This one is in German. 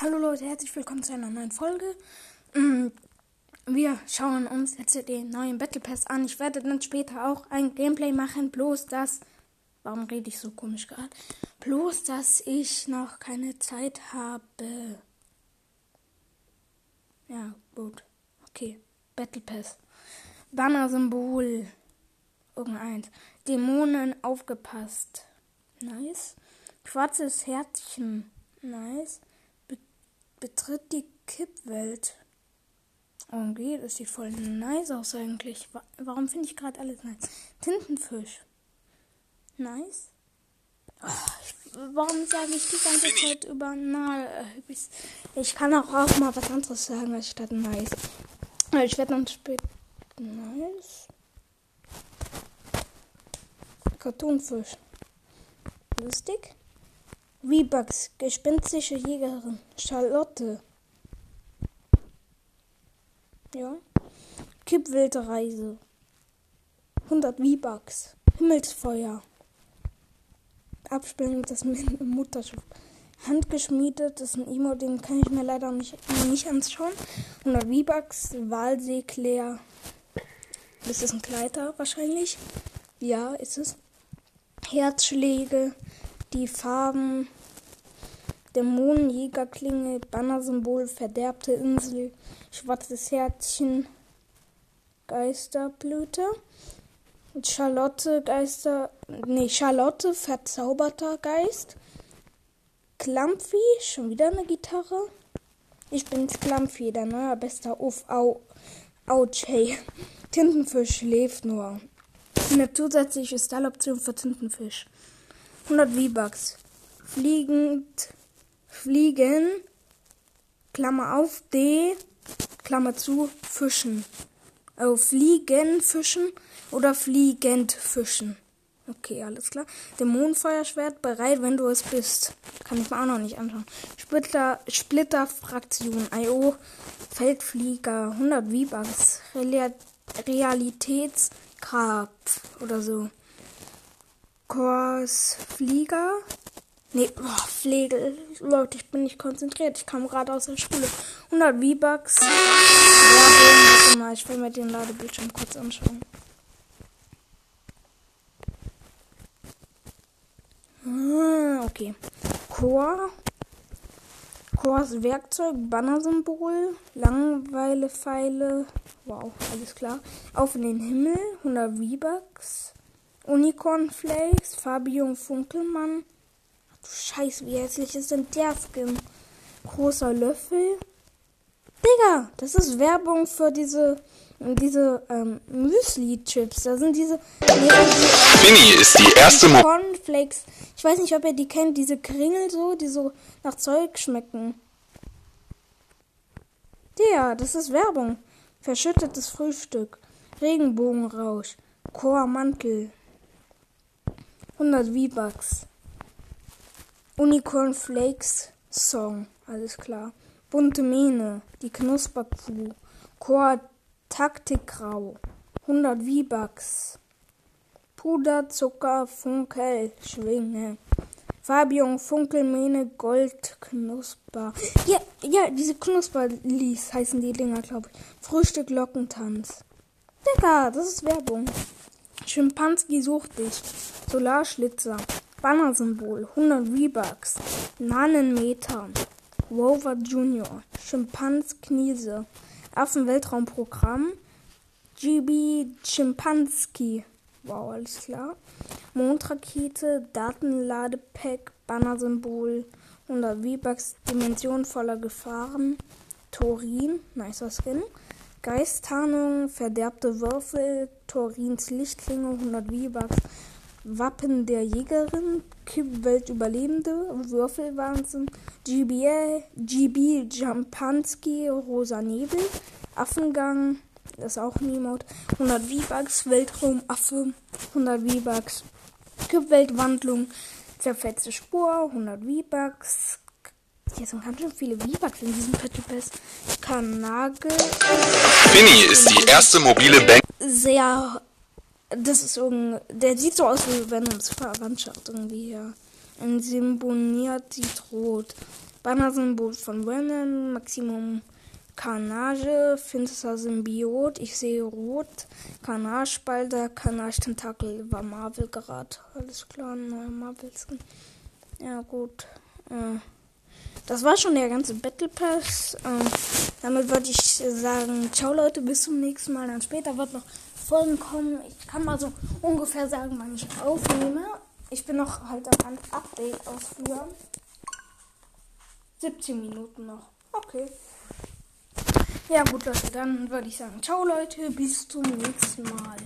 Hallo Leute, herzlich willkommen zu einer neuen Folge. Mm, Wir schauen uns jetzt den neuen Battle Pass an. Ich werde dann später auch ein Gameplay machen, bloß dass. Warum rede ich so komisch gerade? Bloß, dass ich noch keine Zeit habe. Ja, gut. Okay. Battle Pass. Banner-Symbol. Irgendeins. Dämonen aufgepasst. Nice. Schwarzes Herzchen. Nice. Be betritt die Kippwelt. Okay, das sieht voll nice aus eigentlich. Wa warum finde ich gerade alles nice? Tintenfisch. Nice. Oh, ich, warum sage ich die ganze Zeit über na? äh, Ich, ich kann auch, auch mal was anderes sagen als statt nice. Aber Ich werde dann später. Nice. Cartoonfisch. Lustig. V-Bucks, gespenstische Jägerin. Charlotte. Ja. Kippwilde Reise. 100 V-Bucks. Himmelsfeuer. Abspielen das Mutterschiff. Handgeschmiedet ist ein Emo, den kann ich mir leider nicht, nicht anschauen. 100 V-Bucks. Walsee Claire. Ist das ein Kleider wahrscheinlich? Ja, ist es. Herzschläge, die Farben, Dämonenjägerklinge, Bannersymbol, verderbte Insel, schwarzes Herzchen, Geisterblüte, Charlotte, Geister, nee, Charlotte, verzauberter Geist, Klampfi, schon wieder eine Gitarre. Ich bin's Klampfi, der neue bester Uff, au, ouch, hey. Tintenfisch schläft nur. Eine zusätzliche Style-Option für Tintenfisch. 100 V-Bucks. Fliegend, fliegen, Klammer auf, D, Klammer zu, fischen. Oh, fliegen, fischen oder fliegend fischen. Okay, alles klar. Dämonenfeuerschwert bereit, wenn du es bist. Kann ich mir auch noch nicht anschauen. Splitter, Splitterfraktion, IO, Feldflieger, 100 V-Bucks, Real Realitätsgrab oder so. Kursflieger. Nee, boah, Flegel. Leute, ich bin nicht konzentriert. Ich kam gerade aus der Schule. 100 V-Bucks. Mal, ich will mir den Ladebildschirm kurz anschauen. Ah, okay. Chor. Chors Werkzeug, Bannersymbol, Langeweile-Pfeile. Wow, alles klar. Auf in den Himmel, 100 V-Bucks. Unicorn Flakes, Fabio Funkelmann. Du Scheiße, wie hässlich ist denn der Skin? Großer Löffel. Digga, das ist Werbung für diese, diese ähm, Müsli-Chips. Da sind diese. Nee, Mini ist die erste Mo Cornflakes. Ich weiß nicht, ob ihr die kennt, diese Kringel so, die so nach Zeug schmecken. Der, das ist Werbung. Verschüttetes Frühstück. Regenbogenrausch. Chormantel. 100 V-Bucks. Unicorn Flakes Song. Alles klar. Bunte Mähne. Die Knusperkuh. Chor Taktikgrau. 100 V-Bucks. Puder, Zucker, Funkel, Schwinge. Fabian, Funkelmähne, Gold, Knusper. Ja, ja, diese Knusperlies heißen die Dinger, glaube ich. Frühstück, Lockentanz. Digga, das ist Werbung. Schimpanski sucht dich. Solarschlitzer. Bannersymbol. 100 V-Bucks. Nanenmeter. Rover Junior. Schimpans Kniese. Affenweltraumprogramm. GB Schimpanski. Wow, alles klar. Mondrakete, Datenladepack, Bannersymbol, 100 V-Bucks, Dimension voller Gefahren, Torin, nicer Skin, Geisttarnung, verderbte Würfel, Torins Lichtklinge, 100 V-Bucks, Wappen der Jägerin, Kippwelt Überlebende, Würfelwahnsinn, GBA, GB Jampanski, Rosa Nebel, Affengang, das ist auch ein Emote. 100 V-Bucks, Weltraumaffe, 100 V-Bucks, Kippweltwandlung, zerfetzte Spur, 100 V-Bucks. Hier sind ganz schön viele V-Bucks in diesem Battle Pass. Kanagel. Mini ist die erste mobile Bank. Sehr. Das ist irgendein. Der sieht so aus wie Venoms Verwandtschaft irgendwie hier. Ein Symboniert sieht rot. Banner-Symbol von Venom, Maximum Carnage, finsterer Symbiot, ich sehe rot, Carnage-Spalter, Carnage-Tentakel war Marvel gerade. Alles klar, neuer Marvel-Skin. Ja, gut. Äh, das war schon der ganze Battle Pass. Äh, damit würde ich sagen, ciao Leute, bis zum nächsten Mal. Dann später wird noch Folgen kommen. Ich kann mal so ungefähr sagen, wann ich aufnehme. Ich bin noch halt am Update ausführen. 17 Minuten noch. Okay. Ja gut Leute, dann würde ich sagen, ciao Leute, bis zum nächsten Mal.